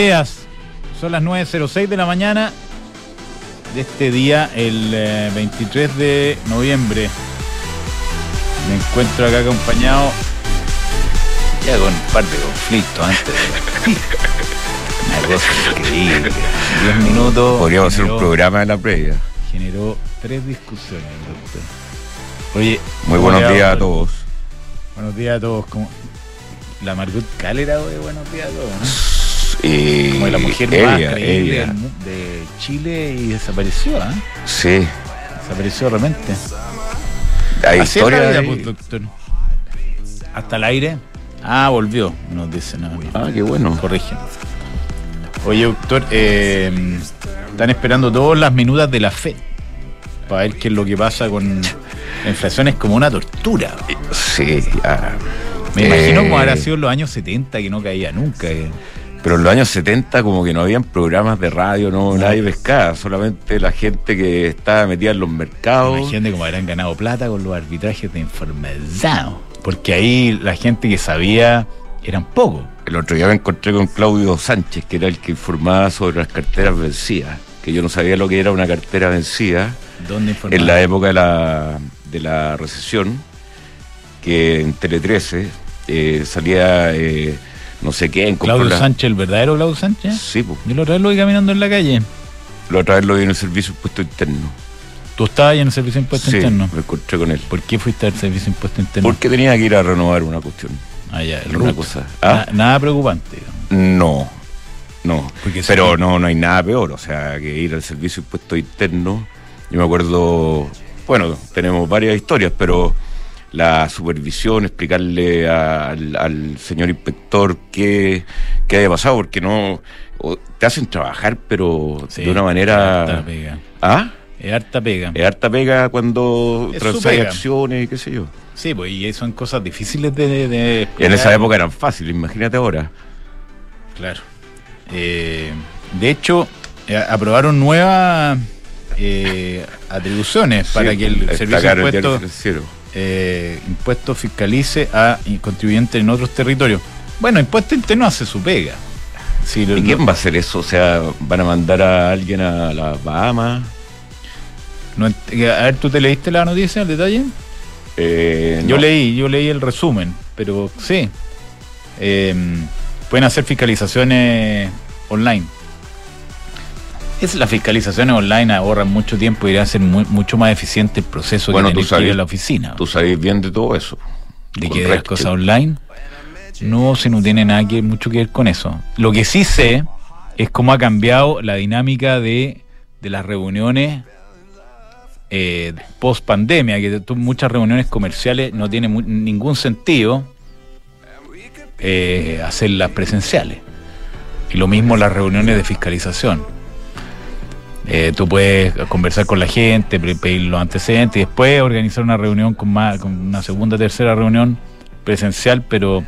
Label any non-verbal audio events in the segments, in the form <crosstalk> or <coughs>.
Días. Son las 9.06 de la mañana de este día, el eh, 23 de noviembre. Me encuentro acá acompañado ya con un par de conflictos antes de <laughs> Una cosa increíble. 10 <laughs> minutos. Podríamos hacer un programa de la previa. Generó tres discusiones, doctor. Oye, Muy ¿cómo buenos días a todos. Buenos días a todos. ¿Cómo? La Margot Calera de buenos días a todos, ¿no? Y Como la mujer más creíble ella. de Chile y desapareció, ¿ah? Sí. Desapareció es la historia. vida, pues. Hasta el aire. Ah, volvió, nos dicen. No, Ah, qué bueno. Corrigen. Oye, doctor, eh, están esperando todas las minutas de la fe para ver qué es lo que pasa con la inflación. Es como una tortura. Sí, ya. Me imagino Eh, como habrá sido en los años 70 que no caía nunca. eh. Pero en los años 70 como que no habían programas de radio, no, nadie pescaba, solamente la gente que estaba metida en los mercados. Imagínate cómo habrán ganado plata con los arbitrajes de información. Porque ahí la gente que sabía eran pocos. El otro día me encontré con Claudio Sánchez, que era el que informaba sobre las carteras vencidas, que yo no sabía lo que era una cartera vencida. ¿Dónde informaban? en la época de la, de la recesión, que en Tele 13 eh, salía eh, no sé qué Claudio la- Sánchez, el verdadero Claudio Sánchez. Sí, pues. Yo la otra vez lo vi caminando en la calle. La otra vez lo vi en el servicio impuesto interno. Tú estabas ahí en el servicio de impuesto sí, interno. me encontré con él. ¿Por qué fuiste al servicio de impuesto interno? Porque tenía que ir a renovar una cuestión. Ah, ya, el Una cosa. Na- ¿Ah? nada preocupante. digamos. No, no. Porque Pero sí. no, no hay nada peor. O sea, que ir al servicio de impuesto interno. Yo me acuerdo, bueno, tenemos varias historias, pero la supervisión, explicarle a- al, al señor inspector qué, qué haya pasado, porque no. te hacen trabajar, pero Sí, de una Es manera. harta pega. ¿Ah? Es harta pega. Es harta pega cuando Es su transáis pega. acciones, qué sé yo. Sí, pues y son cosas difíciles de. en esa época eran fáciles, imagínate ahora. Claro. Eh, de hecho, eh, aprobaron nuevas eh, atribuciones para que el servicio de impuestos. Eh, impuesto fiscalice a contribuyentes en otros territorios. Bueno, impuesto interno hace su pega. Lo- ¿Y quién va a hacer eso? O sea, ¿van a mandar a alguien a las Bahamas? no a ver, ¿tú te leíste la noticia, el detalle? Eh, Yo no. leí, yo leí el resumen, pero sí. Eh, pueden hacer fiscalizaciones online. Es las fiscalizaciones online ahorran mucho tiempo y irá a ser mu- mucho más eficiente el proceso Bueno, que tú tener que ir sabes- a la oficina. Tú sabes bien de todo eso. de que de las cosas online. No, si no tiene nada que mucho que ver con eso. Lo que sí sé es cómo ha cambiado la dinámica de, de las reuniones eh, post pandemia, que tú- muchas reuniones comerciales no tiene mu- ningún sentido eh, hacerlas presenciales. Y lo mismo las reuniones de fiscalización. Eh, tú puedes conversar con la gente, pedir los antecedentes y después organizar una reunión con, más, con una segunda, tercera reunión presencial, pero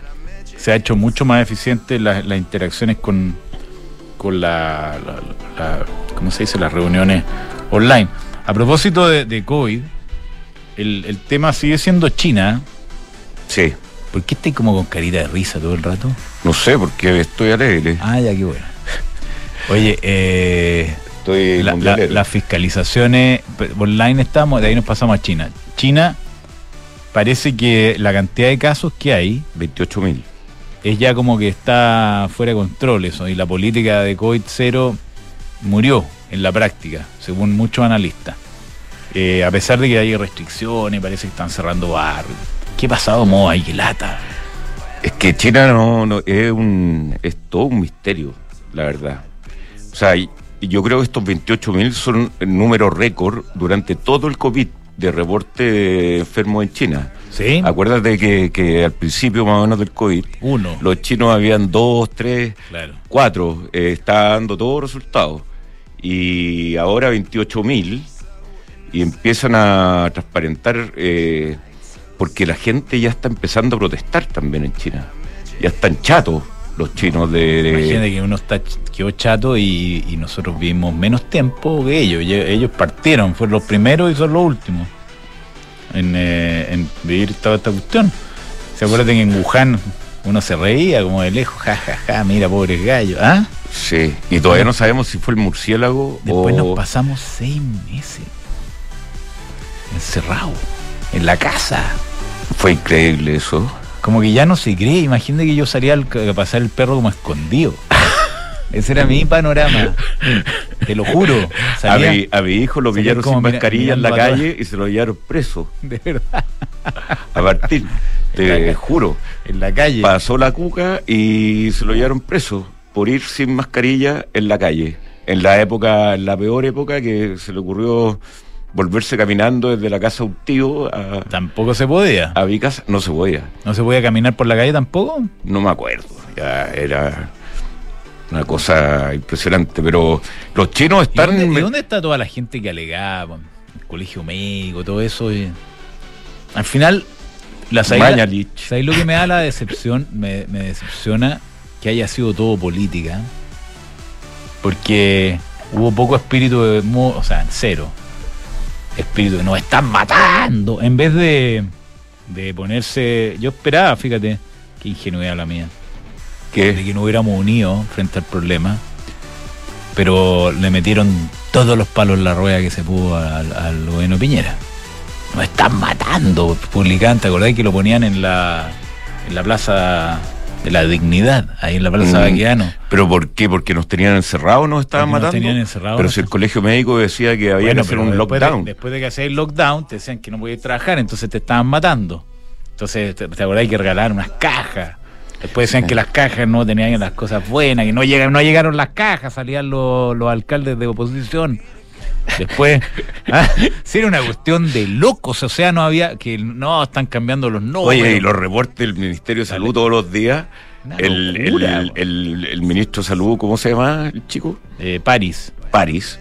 se ha hecho mucho más eficiente la- las interacciones con, con la, la- la- ¿cómo se dice? las reuniones online. A propósito de, de COVID, el, el tema sigue siendo China. Sí. ¿Por qué estáis como con carita de risa todo el rato? No sé, porque estoy alegre. Ah, ya, qué bueno. Oye, eh, Estoy la- la- mundialero. las fiscalizaciones online estamos, de ahí nos pasamos a China. China parece que la cantidad de casos que hay 28 mil. es ya como que está fuera de control eso y la política de COVID cero murió en la práctica, según muchos analistas. Eh, a pesar de que hay restricciones, parece que están cerrando barrios. ¿Qué pasado, Mo? Ay, qué lata. Es que China no, no- es un es todo un misterio, la verdad. O sea, yo creo que estos 28 mil son el número récord durante todo el COVID de reporte de enfermos en China. ¿Sí? Acuérdate que, que al principio más o menos del COVID, Uno. los chinos habían dos, tres, Claro. cuatro, eh, está dando todos los resultados. Y ahora 28 mil y empiezan a transparentar eh, porque la gente ya está empezando a protestar también en China. Ya están chatos los chinos de... Imagínate que uno está quedó chato y, y nosotros vivimos menos tiempo que ellos. Ellos partieron, fueron los primeros y son los últimos en, eh, en vivir toda esta cuestión. ¿Se acuerdan que en Wuhan Uno se reía como de lejos, jajaja, ja, ja, mira, pobre gallo. ¿Ah? Sí, y todavía no sabemos si fue el murciélago Después o... nos pasamos seis meses encerrados en la casa. Fue increíble eso. Como que ya no se cree. Imagínate que yo salía al- a pasar el perro como escondido. <laughs> Ese era mi panorama. Te lo juro. A mi, a mi hijo lo pillaron sin mascarilla en la calle y se lo llevaron preso. <laughs> de verdad. A Martín, te juro. En la calle. Pasó la cuca y se lo llevaron preso por ir sin mascarilla en la calle. En la época, en la peor época que se le ocurrió volverse caminando desde la casa de un tío a, Tampoco se podía. a mi casa, no se podía. No se podía caminar por la calle tampoco. No me acuerdo. Ya era una cosa impresionante. Pero los chinos ¿Y están. dónde, y dónde está toda la gente que alegaba? El colegio médico, todo eso. y- Al final, la ¿sabéis la- Mañalich. ¿sabéis lo que me da la decepción? Me, me decepciona que haya sido todo política. Porque hubo poco espíritu de. O sea, cero. Espíritu nos están matando. En vez de, de ponerse. Yo esperaba, fíjate, qué ingenuidad la mía de que nos hubiéramos unido frente al problema, pero le metieron todos los palos en la rueda que se pudo al, al gobierno Piñera. Nos están matando, publicaban, ¿te acordás que lo ponían en la, en la plaza de la dignidad, ahí en la plaza Mm. ¿Pero por qué? ¿Porque nos tenían encerrados nos estaban Porque nos matando? tenían encerrados, pero si el colegio médico decía que había Bueno, que hacer un después de- lockdown. después de que hacías el lockdown, te decían que no podías trabajar, entonces te estaban matando. Entonces, ¿te, te acordás que regalaron unas cajas? Después decían que las cajas no tenían las cosas buenas, que no llegaron, no llegaron las cajas, salían los, los alcaldes de oposición. Después, <laughs> ah, sí era una cuestión de locos, o sea, no había, que no, están cambiando los nombres. Oye, y los reportes del Ministerio de Salud Dale. todos los días. El, locura, el- el- el ministro de Salud, ¿cómo se llama el chico? Eh, París. París.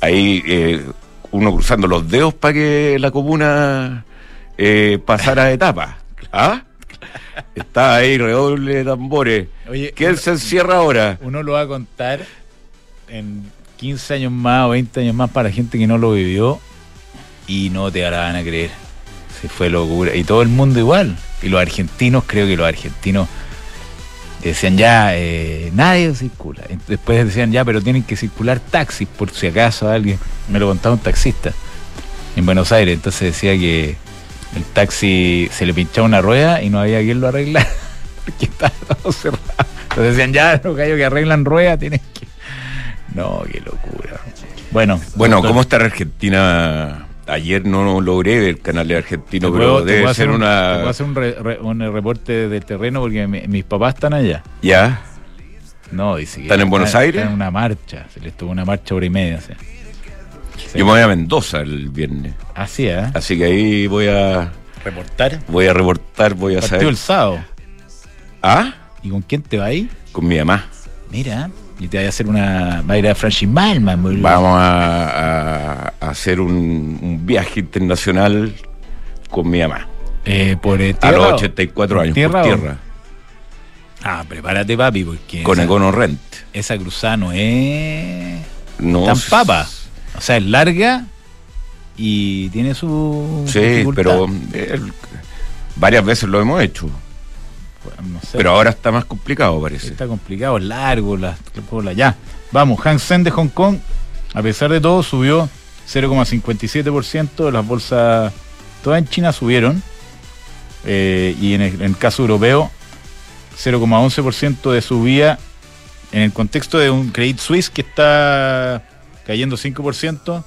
Ahí eh, uno cruzando los dedos para que la comuna eh, pasara de etapa. ¿Ah? Está ahí, redoble de tambores. Oye, ¿Quién se encierra ahora? uno lo va a contar en 15 años más o 20 años más para gente que no lo vivió y no te van a creer. Se fue locura. Y todo el mundo igual. Y los argentinos, creo que los argentinos decían ya, eh, nadie circula. Después decían ya, pero tienen que circular taxis por si acaso alguien. Me lo contaba un taxista en Buenos Aires. Entonces decía que el taxi se le pinchaba una rueda y no había quien lo arreglara <laughs> porque estaba todo cerrado. Entonces decían ya, los gallos que arreglan ruedas tienen que. No, qué locura. Bueno, Bueno, doctor, ¿cómo está la Argentina? Ayer no logré ver el canal de argentino, te pero puedo- debe ser un- una. te puedo hacer un, re- re- un reporte del terreno porque mi- mis papás están allá. Ya. No, dice que ¿Están en Buenos Aires? Están en una marcha. Se les tuvo una marcha hora y media. sí. Sí. Yo me voy a Mendoza el viernes. Así, ¿eh? Así que ahí voy a Reportar. voy a reportar, voy a Partió saber. el sábado. ¿Ah? ¿Y con quién te va ahí? Con mi mamá. Mira, y te va a hacer una. Va a ir a Francis Malman. boludo. Vamos a, a- a hacer un, un viaje internacional con mi mamá. Eh, por eh, A tierra los o- 84 por años, tierra por o- tierra. Ah, prepárate, papi, porque. Con Econo Rent. esa cruzada no es. No, tan papa. O sea, es larga y tiene su. Sí, dificultad. pero eh, varias veces lo hemos hecho. No sé. Pero ahora está más complicado, parece. Está complicado, largo, la, la- ya. Vamos, Hang Seng de Hong Kong, a pesar de todo, subió 0,57%. Las bolsas, todas en China subieron. eh, y en el, en el caso europeo, 0,11% de subida. En el contexto de un Credit Suisse que está cayendo 5%.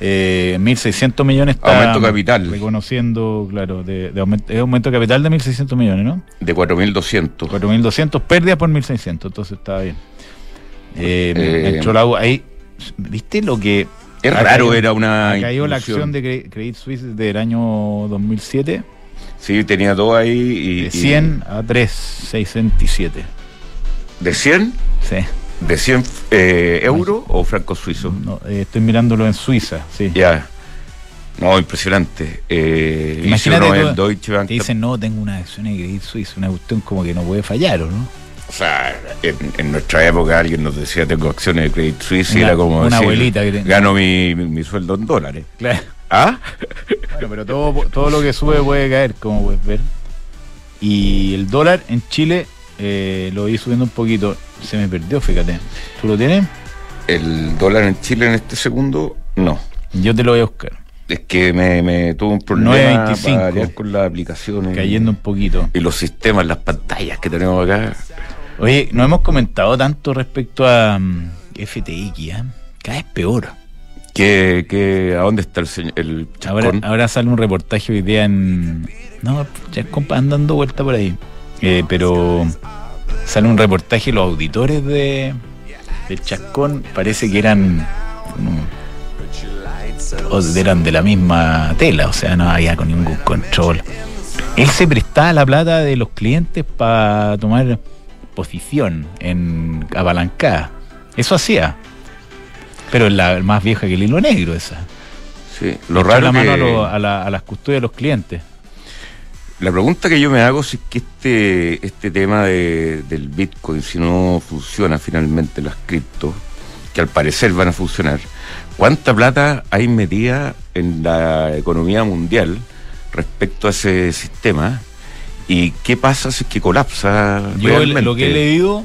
Eh, 1.600 millones está Aumento capital. reconociendo, claro, de, de aumento, es aumento de capital de 1.600 millones, ¿no? De 4.200. 4.200, pérdidas por 1.600, entonces estaba bien. Eh, Eh, entró la- ahí, ¿viste lo que... Es raro, caído- era una. ha caído la acción de Cre- Credit Suisse del año 2007 Sí, tenía todo ahí. Y, de y- 100 a 3,67. ¿De 100? Sí. ¿De 100 eh, euros o francos suizos? No, eh, estoy mirándolo en Suiza, sí. Ya. No, impresionante. Eh, Imagínate uno el Deutsche Bank. Te dicen, no, tengo una acción de Credit Suisse, una cuestión como que no puede fallar, ¿o no? O sea, en, en nuestra época alguien nos decía tengo acciones de Credit Suisse y era como una decir, abuelita que te- gano mi, mi, mi sueldo en dólares. Claro. ¿Ah? Bueno, pero todo, todo lo que sube puede caer, como puedes ver. Y el dólar en Chile eh, lo vi subiendo un poquito. Se me perdió, fíjate. ¿Tú lo tienes? El dólar en Chile en este segundo, no. Yo te lo voy a buscar. Es que me, me tuvo un problema 9.25. para variar con las aplicaciones. Cayendo un poquito. Y los sistemas, las pantallas que tenemos acá. Oye, no hemos comentado tanto respecto a mm, FTX, ¿eh? Cada vez peor. ¿Qué, qué, ¿A dónde está el señor? El Ahora, ahora sale un reportaje hoy día en. No, ya compa, anda dando vuelta por ahí. Eh, pero sale un reportaje, los auditores de, de Chascón parece que eran. o eran de la misma tela, o sea, no había con ningún control. Él se prestaba la plata de los clientes para tomar posición en apalancada. Eso hacía. Pero es la más vieja que el hilo negro esa. Sí, lo raro la mano que- a, lo- a la- a las custodias de los clientes. La pregunta que yo me hago es que este, este tema de- del Bitcoin, si no funciona finalmente las criptos, que al parecer van a funcionar, ¿cuánta plata hay metida en la economía mundial respecto a ese sistema? ¿Y qué pasa si es que colapsa Yo realmente? lo que he leído.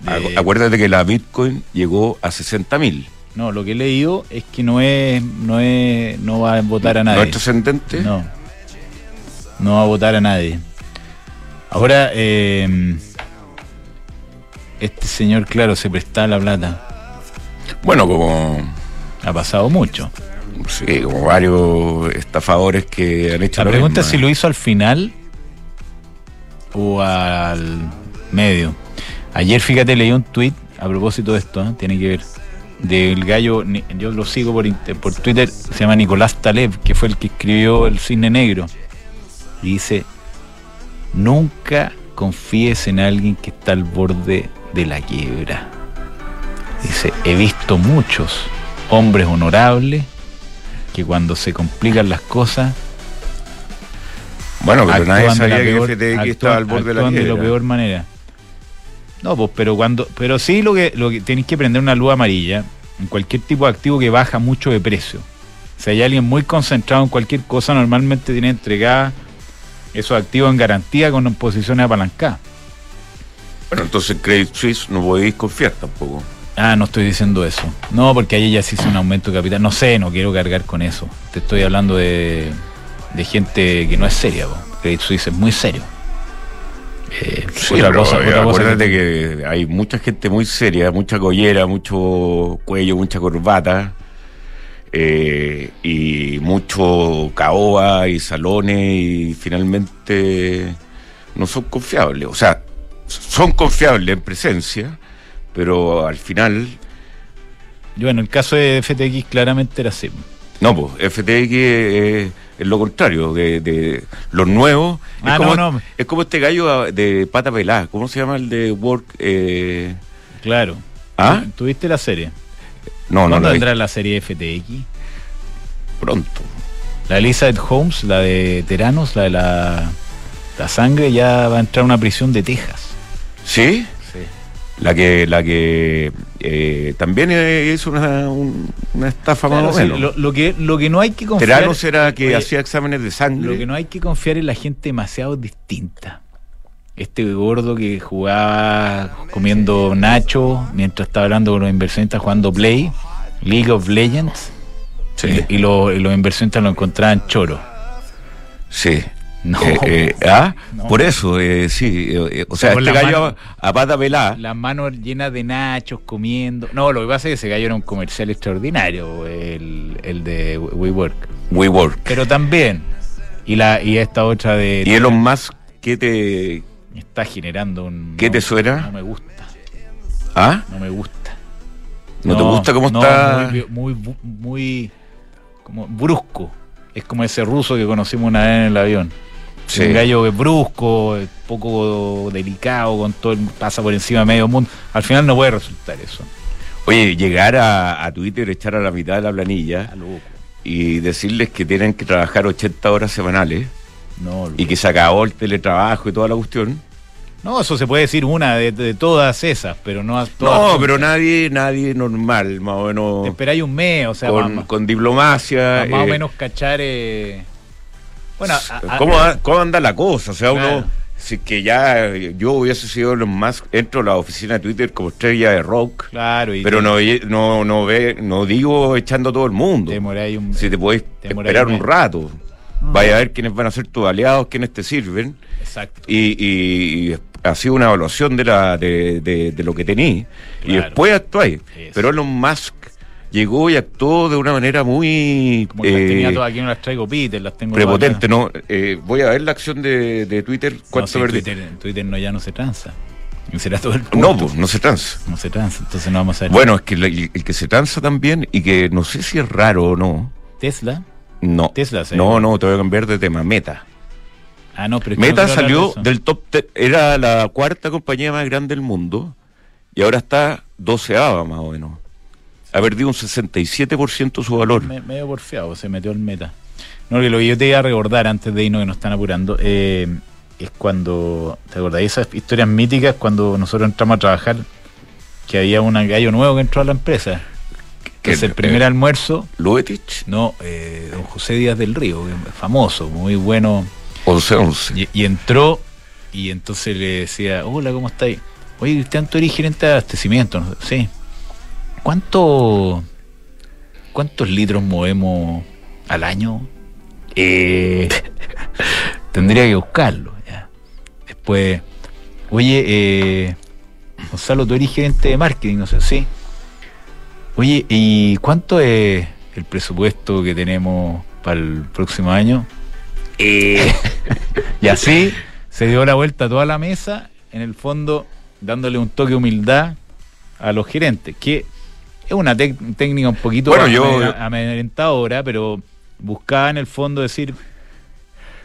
De- Acuérdate que la Bitcoin llegó a 60 mil. no, lo que he leído es que no es, no es, no va a votar a ¿No nadie. es trascendente? No. No va a votar a nadie. Ahora, eh, este señor, claro, se presta la plata. Bueno, como, Ha pasado mucho. sí, como varios estafadores que han hecho La lo pregunta es si lo hizo al final o al medio. Ayer, fíjate, leí un tweet a propósito de esto, ¿eh? tiene que ver, del gallo, yo lo sigo por, por Twitter, se llama Nicolás Taleb, que fue el que escribió El Cisne Negro. Y dice, nunca confíes en alguien que está al borde de la quiebra. Dice, he visto muchos hombres honorables que cuando se complican las cosas Bueno, pero nadie sabía peor- que FTX actúan- estaba al borde de la de quiebra. la peor manera. No, pues, pero cuando, pero sí lo que, lo que tenéis que prender una luz amarilla en cualquier tipo de activo que baja mucho de precio. Si hay alguien muy concentrado en cualquier cosa, normalmente tiene entregada esos activos en garantía con posiciones apalancadas. Bueno, entonces Credit Suisse no podéis confiar tampoco. Ah, no estoy diciendo eso. No, porque ahí ya se hizo un aumento de capital. No sé, no quiero cargar con eso. Te estoy hablando de, de gente que no es seria. po. Credit Suisse es muy serio. Eh, Sí, otra pero, cosa, eh, otra cosa acuérdate que- que... hay mucha gente muy seria, mucha collera, mucho cuello, mucha corbata, eh, y mucho caoba y salones, y finalmente no son confiables. O sea, son confiables en presencia, pero al final, Yo, en el caso de FTX, claramente era así. no, pues FTX es, es lo contrario, de, de los nuevos. Ah, es, como, no, no. es como este gallo de pata pelada, ¿cómo se llama el de Work? Eh, Claro. ¿Ah? ¿Tuviste la serie? No, no, ¿Cuándo lo vendrá la serie FTX? pronto. La Elizabeth Holmes, la de Teranos, la de la, la sangre, ya va a entrar a una prisión de Texas. ¿Sí? Sí. La que, la que eh, también es una, un- una estafa Claro, más o sí, menos. lo, lo que, lo que no hay que confiar. Teranos era que Oye, hacía exámenes de sangre. Lo que no hay que confiar es la gente demasiado distinta. Este gordo que jugaba comiendo nacho mientras estaba hablando con los inversionistas jugando Play, League of Legends, Sí, y, y lo- y los inversionistas lo encontraban choro. sí. No. Eh, eh, ah, No. por eso, eh, sí. eh, o sea, Con este gallo mano- a, a pata pelada. Las manos llenas de nachos, comiendo. No, lo que pasa es que ese gallo era un comercial extraordinario, el, el de WeWork. WeWork. Pero también, y la y esta otra de. Y Elon Musk, ¿qué te, Está generando un. ¿Qué no, te suena? No me gusta, ah? no me gusta. ¿No, te gusta cómo no, está? Muy, muy, muy como brusco. Es como ese ruso que conocimos una vez en el avión. Sí. Un gallo que es brusco, es poco delicado, con todo el- pasa por encima de medio mundo. Al final no puede resultar eso. Oye, llegar a, a Twitter, echar a la mitad de la planilla y decirles que tienen que trabajar 80 horas semanales No, y que se acabó el teletrabajo y toda la cuestión. no, eso se puede decir una de, de todas esas, pero no a todas. No, pero nadie, nadie normal, más o menos esperáis un mes, o sea, con, más, con diplomacia. más o eh, menos cachar. eh, Bueno, a- a- ¿Cómo, a- cómo anda la cosa? O sea, Claro. uno, si que ya eh, yo hubiese sido los más, entro a la oficina de Twitter como estrella de rock, Claro, y pero no, no, no, ve, no digo echando a todo el mundo. te demoráis un. Si te demoráis esperar un un mes. Rato, vaya a ver quiénes van a ser tus aliados, quiénes te sirven, Exacto. y, y, y ha sido una evaluación de, la, de, de, de lo que tení, y después actuáis. Pero Elon Musk llegó y actuó de una manera muy... Como que las eh, tenía todas aquí, no las traigo Peter, las tengo. prepotente, ¿no? Eh, voy a ver la acción de, de Twitter. No, ¿Cuánto sí, perdí? Twitter, Twitter no, ya no se transa. Y será todo el punto. No, pues, no se transa. No se transa, entonces no vamos a ver. Bueno, es que el, el que se transa también y que no sé si es raro o no. Tesla. No. Tesla. No, no, te voy a cambiar de tema. Meta. Ah, no, pero Meta no salió de del top. era la cuarta compañía más grande del mundo y ahora está doceava más o menos. Ha perdido un 67% su valor. Me- medio porfiado, se metió al meta. No, que lo que yo te iba a recordar antes de irnos que nos están apurando, eh, es cuando, ¿te acordáis esas historias míticas cuando nosotros entramos a trabajar? Que había un gallo nuevo que entró a la empresa. Que es el eh, primer almuerzo, Luetich, no, eh, don José Díaz del Río, famoso, muy bueno. 11-11. Y, y entró y entonces le decía, hola, ¿cómo estáis? Oye, Cristian, eres gerente de abastecimiento. ¿no? Sí. ¿Cuánto, ¿Cuántos litros movemos al año? Eh, <laughs> tendría que buscarlo. ya. Después, oye, eh, Gonzalo, tú eres gerente de marketing, no sé, sí. Oye, ¿y cuánto es el presupuesto que tenemos para el próximo año? Eh, <laughs> y así se dio la vuelta a toda la mesa, en el fondo dándole un toque de humildad a los gerentes, que es una técnica un poquito Bueno, yo- amedre- amedrentadora, pero buscaba en el fondo decir,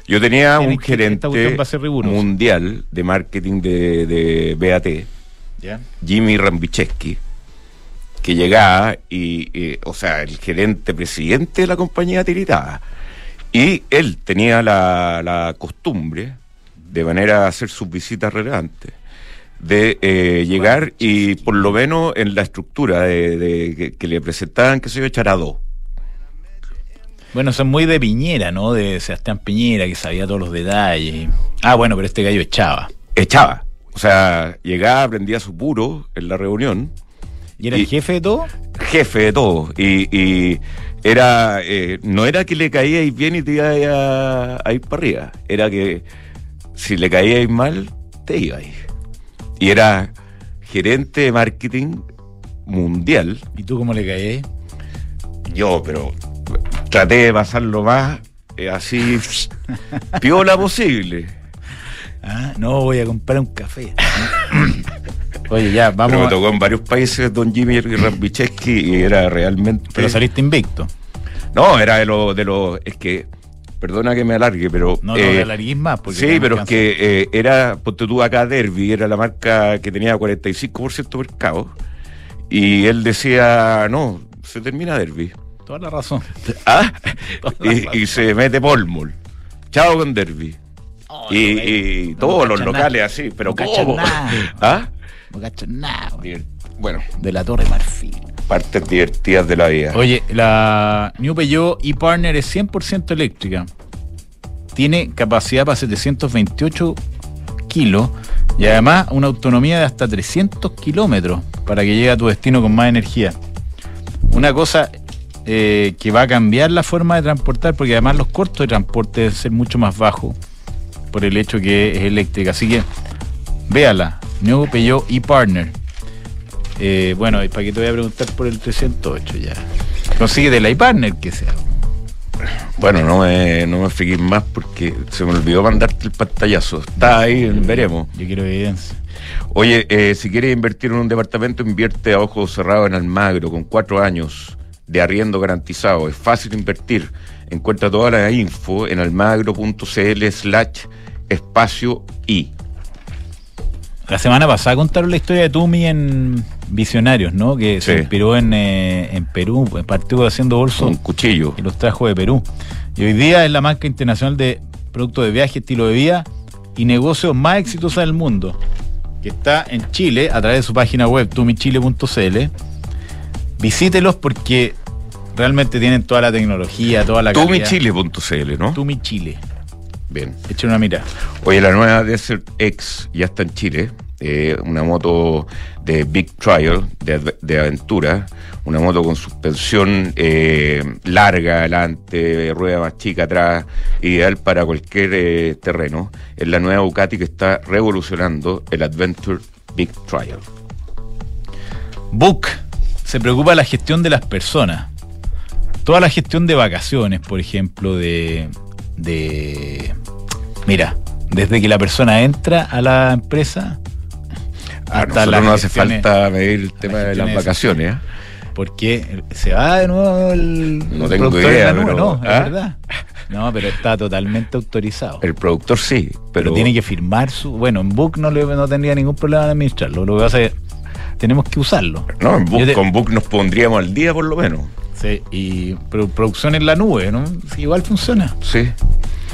Yo tenía un gerente mundial de marketing de, de BAT, ¿ya? Jimmy Rambicheski, que llegaba y, eh, o sea, el gerente presidente de la compañía tiritaba. Y él tenía la, la costumbre, de manera a hacer sus visitas relevantes, de eh, llegar y por lo menos en la estructura de, de- que, que le presentaban, que se yo, echar a dos. Bueno, son muy de Piñera, ¿no? De Sebastián Piñera, que sabía todos los detalles. Ah, bueno, pero este gallo echaba. Echaba. O sea, llegaba, prendía su puro en la reunión. ¿Y era Y- el jefe de todo? jefe de todo. Y, y era, eh, no era que le caíais bien y te ibas a, a ir para arriba. Era que si le caíais mal, te ibas. Y era gerente de marketing mundial. ¿Y tú cómo le caí? Yo, pero traté de pasarlo más eh, así <laughs> piola posible. Ah, no, voy a comprar un café. <coughs> Oye, ya, Pero me vamos. tocó en varios países don Jimmy Rambicheski y era realmente... Pero saliste invicto. No, era de los... De los es que, perdona que me alargue, pero... No, no, eh, alarguís más. Porque sí, pero es que eh, era, ponte tú acá Derby, era la marca que tenía 45% de mercado. Y él decía, no, se termina Derby. Toda la razón. <laughs> ¿Ah? <laughs> Toda la y, razón. y se mete Polmol. Chao con Derby. Oh, y, no, y no todos los locales nada. así, pero No. <laughs> ¿Ah? No cacho nada. güey. Bueno, De la Torre Marfil. partes divertidas de la vida. Oye, la New Peugeot e-Partner es 100% eléctrica. Tiene capacidad para 728 kilos y además una autonomía de hasta 300 kilómetros para que llegue a tu destino con más energía. Una cosa eh, que va a cambiar la forma de transportar porque además los costos de transporte deben ser mucho más bajos por el hecho que es eléctrica. Así que véala, New Peugeot e-Partner. Eh, bueno, ¿y para qué te voy a preguntar por el 308 ya? Consigue del iPartner que sea. Bueno, no me, no me más porque se me olvidó mandarte el pantallazo. Está ahí, veremos. Yo quiero evidencia. Oye, eh, si quieres invertir en un departamento, invierte a ojos cerrados en Almagro, con cuatro años de arriendo garantizado. Es fácil invertir. Encuentra toda la info en almagro.cl slash espacio y. La semana pasada contaron la historia de Tumi en Visionarios, ¿no? Que se inspiró en, eh, en Perú, partió haciendo bolsos Un cuchillo. y los trajo de Perú. Y hoy día es la marca internacional de productos de viaje, estilo de vida y negocios más exitosa del mundo. Que está en Chile a través de su página web tumichile.cl. Visítelos porque realmente tienen toda la tecnología, toda la calidad. Tumichile.cl, ¿no? Tumi Chile. Bien. Echen una mira. Oye, la nueva Desert X ya está en Chile. Eh, una moto de Big Trial, de, de aventura, una moto con suspensión eh, larga adelante, rueda más chica atrás, ideal para cualquier eh, terreno. Es la nueva Ducati que está revolucionando el Adventure Big Trial. Book se preocupa de la gestión de las personas. Toda la gestión de vacaciones, por ejemplo, de, de mira, desde que la persona entra a la empresa a nosotros no hace falta medir el tema de las vacaciones. ¿eh? Porque se va de nuevo el. No tengo idea, pero. No, ¿ah? es verdad. No, pero está totalmente autorizado. El productor sí, pero. pero tiene que firmar su. Bueno, en Book no, le, no tendría ningún problema en administrarlo. Lo que pasa es tenemos que usarlo. No, en Book, te... con Book nos pondríamos al día por lo menos. Sí, y pero producción en la nube, ¿no? Sí, igual funciona. Sí.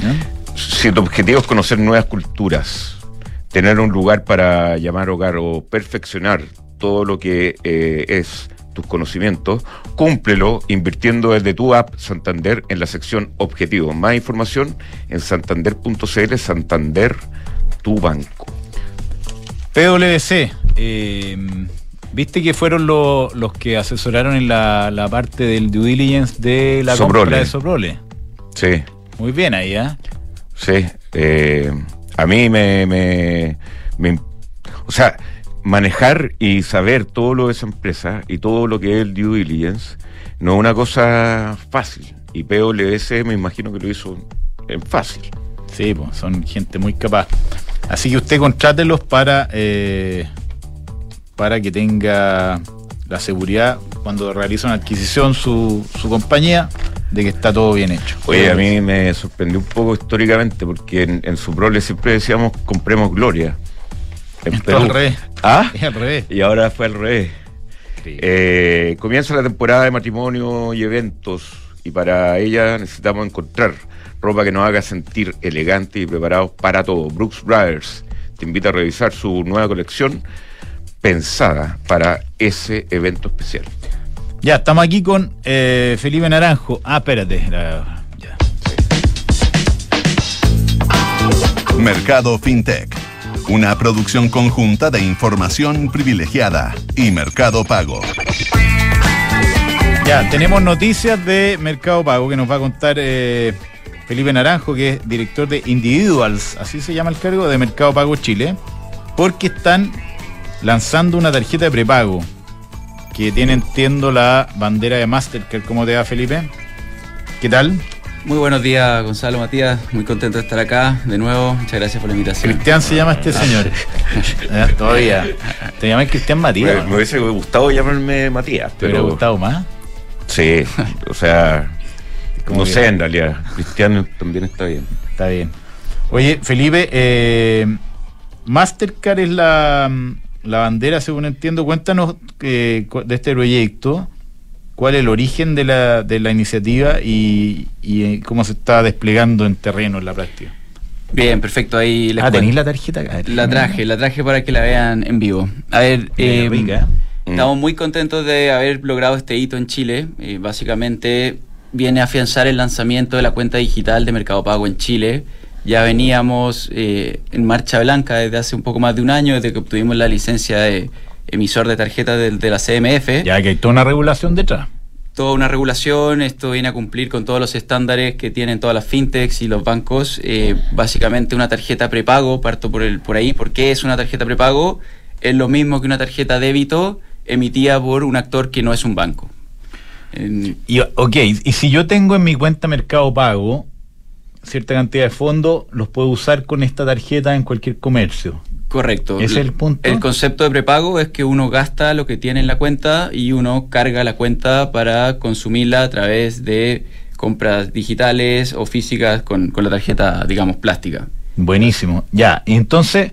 ¿no? Si tu objetivo es conocer nuevas culturas, tener un lugar para llamar hogar o perfeccionar todo lo que eh, es tus conocimientos, cúmplelo invirtiendo desde tu app Santander en la sección Objetivos. Más información en santander.cl, Santander, tu banco. PwC, eh, ¿viste que fueron lo, los que asesoraron en la, la, parte del due diligence de la Soprole. compra de Soprole? Sí. Muy bien ahí, ¿eh? Sí. Eh, a mí me, me, me, O sea, manejar y saber todo lo de esa empresa y todo lo que es el due diligence no es una cosa fácil. Y PwC me imagino que lo hizo en fácil. Sí, pues, son gente muy capaz. Así que usted contrátelos para, eh, para que tenga la seguridad cuando realiza una adquisición su, su compañía de que está todo bien hecho. Oye, a mí me sorprendió un poco históricamente porque en, en su prole siempre decíamos compremos gloria. Esto al revés. ¿Ah? Es al revés. Y ahora fue al revés. Eh, comienza la temporada de matrimonio y eventos y para ella necesitamos encontrar ropa que nos haga sentir elegantes y preparados para todo. Brooks Brothers te invita a revisar su nueva colección pensada para ese evento especial. Ya, estamos aquí con eh, Felipe Naranjo. Ah, espérate. La, ya. Mercado FinTech. Una producción conjunta de información privilegiada y Mercado Pago. Ya, tenemos noticias de Mercado Pago que nos va a contar eh, Felipe Naranjo, que es director de Individuals, así se llama el cargo, de Mercado Pago Chile, porque están lanzando una tarjeta de prepago que tiene, entiendo, la bandera de Mastercard. ¿Cómo te va, Felipe? ¿Qué tal? Muy buenos días, Gonzalo Matías. Muy contento de estar acá de nuevo. Muchas gracias por la invitación. Cristian se llama este señor. eh, <laughs> todavía. Te llamas Cristian Matías. Me, me, hubiese gustado llamarme Matías. ¿Te hubiera gustado más? Sí, o sea, no sé en realidad. Cristiano también está bien. Está bien. Oye, Felipe, eh, Mastercard es la, la bandera, según entiendo. Cuéntanos eh, de este proyecto cuál es el origen de la, de la iniciativa y, y, cómo se está desplegando en terreno en la práctica. Bien, perfecto. Ahí les ah, ¿tenéis la tarjeta acá? La traje, la traje para que la vean en vivo. A ver, eh, rica. estamos muy contentos de haber logrado este hito en Chile. Eh, básicamente viene a afianzar el lanzamiento de la cuenta digital de Mercado Pago en Chile. Ya veníamos eh, en marcha blanca desde hace un poco más de un año, desde que obtuvimos la licencia de emisor de tarjetas de, de, la CMF. Ya que hay toda una regulación detrás. Toda una regulación, esto viene a cumplir con todos los estándares que tienen todas las fintechs y los bancos. Eh, básicamente una tarjeta prepago, parto por, el, por ahí. ¿Por qué es una tarjeta prepago? Es lo mismo que una tarjeta débito emitida por un actor que no es un banco. En... Y, ok, y si yo tengo en mi cuenta Mercado Pago cierta cantidad de fondos, los puedo usar con esta tarjeta en cualquier comercio. Correcto. ¿Ese es el punto? El concepto de prepago es que uno gasta lo que tiene en la cuenta y uno carga la cuenta para consumirla a través de compras digitales o físicas con, con la tarjeta, digamos, plástica. Buenísimo. Ya, entonces,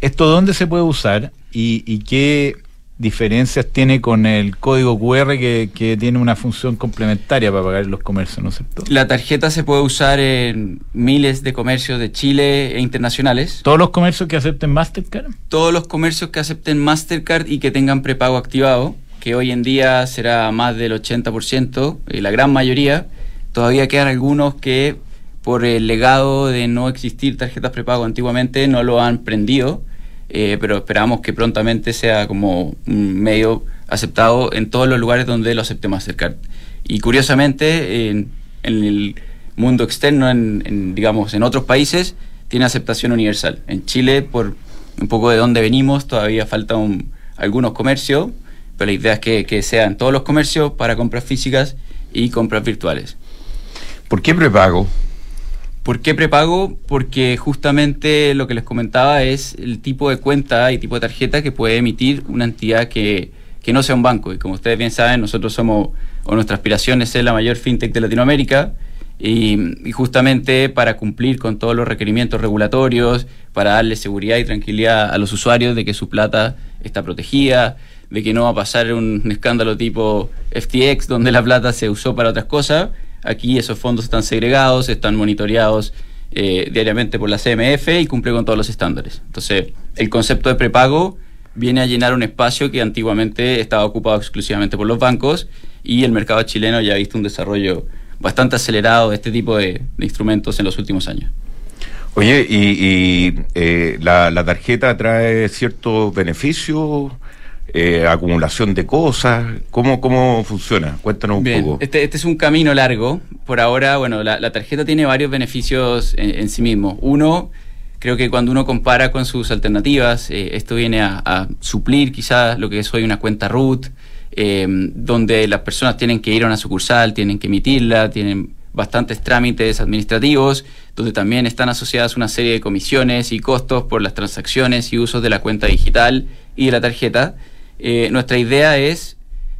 ¿esto dónde se puede usar y, y qué diferencias tiene con el código QR que, que, tiene una función complementaria para pagar los comercios, ¿no es cierto? La tarjeta se puede usar en miles de comercios de Chile e internacionales. ¿Todos los comercios que acepten Mastercard? Todos los comercios que acepten Mastercard y que tengan prepago activado, que hoy en día será más del 80%, y la gran mayoría. Todavía quedan algunos que por el legado de no existir tarjetas prepago antiguamente, no lo han prendido, eh, pero esperamos que prontamente sea como un medio aceptado en todos los lugares donde lo aceptemos acercar. Y curiosamente, en, el mundo externo, en, digamos, en otros países, tiene aceptación universal. En Chile, por un poco de dónde venimos, todavía faltan algunos comercios, pero la idea es que, que sean todos los comercios para compras físicas y compras virtuales. ¿Por qué prepago? ¿Por qué prepago? Porque justamente lo que les comentaba es el tipo de cuenta y tipo de tarjeta que puede emitir una entidad que, no sea un banco. Y como ustedes bien saben, nosotros somos, o nuestra aspiración es ser la mayor fintech de Latinoamérica. Y, justamente para cumplir con todos los requerimientos regulatorios, para darle seguridad y tranquilidad a los usuarios de que su plata está protegida, de que no va a pasar un escándalo tipo FTX donde la plata se usó para otras cosas, Aquí esos fondos están segregados, están monitoreados eh, diariamente por la CMF y cumple con todos los estándares. Entonces, el concepto de prepago viene a llenar un espacio que antiguamente estaba ocupado exclusivamente por los bancos y el mercado chileno ya ha visto un desarrollo bastante acelerado de este tipo de, instrumentos en los últimos años. Oye, ¿y, eh, la, la, tarjeta trae ciertos beneficios? Eh, acumulación de cosas? ¿Cómo, cómo funciona? Cuéntanos un poco. Este, este, es un camino largo. Por ahora, bueno, la, tarjeta tiene varios beneficios en, sí mismo. Uno, creo que cuando uno compara con sus alternativas, eh, esto viene a, suplir quizás lo que es hoy una cuenta root, eh, donde las personas tienen que ir a una sucursal, tienen que emitirla, tienen bastantes trámites administrativos, donde también están asociadas una serie de comisiones y costos por las transacciones y usos de la cuenta digital y de la tarjeta. Eh, nuestra idea es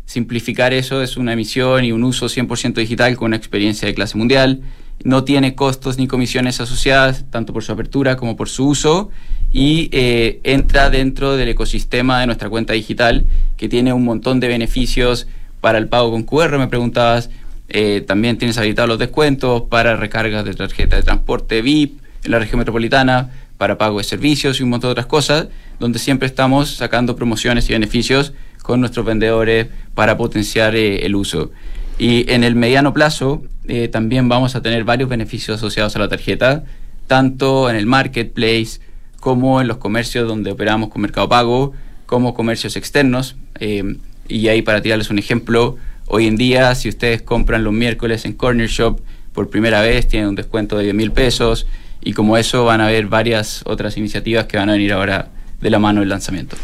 simplificar eso, es una emisión y un uso 100% digital con una experiencia de clase mundial. No tiene costos ni comisiones asociadas, tanto por su apertura como por su uso, y eh, entra dentro del ecosistema de nuestra cuenta digital, que tiene un montón de beneficios para el pago con QR, me preguntabas. Eh, también tienes habilitados los descuentos para recargas de tarjeta de transporte VIP en la región metropolitana, para pago de servicios y un montón de otras cosas, donde siempre estamos sacando promociones y beneficios con nuestros vendedores para potenciar eh, el uso. Y en el mediano plazo eh, también vamos a tener varios beneficios asociados a la tarjeta, tanto en el marketplace como en los comercios donde operamos con Mercado Pago, como comercios externos. Eh, y ahí para tirarles un ejemplo, hoy en día si ustedes compran los miércoles en Corner Shop por primera vez, tienen un descuento de 10 mil pesos y como eso van a haber varias otras iniciativas que van a venir ahora de la mano del lanzamiento.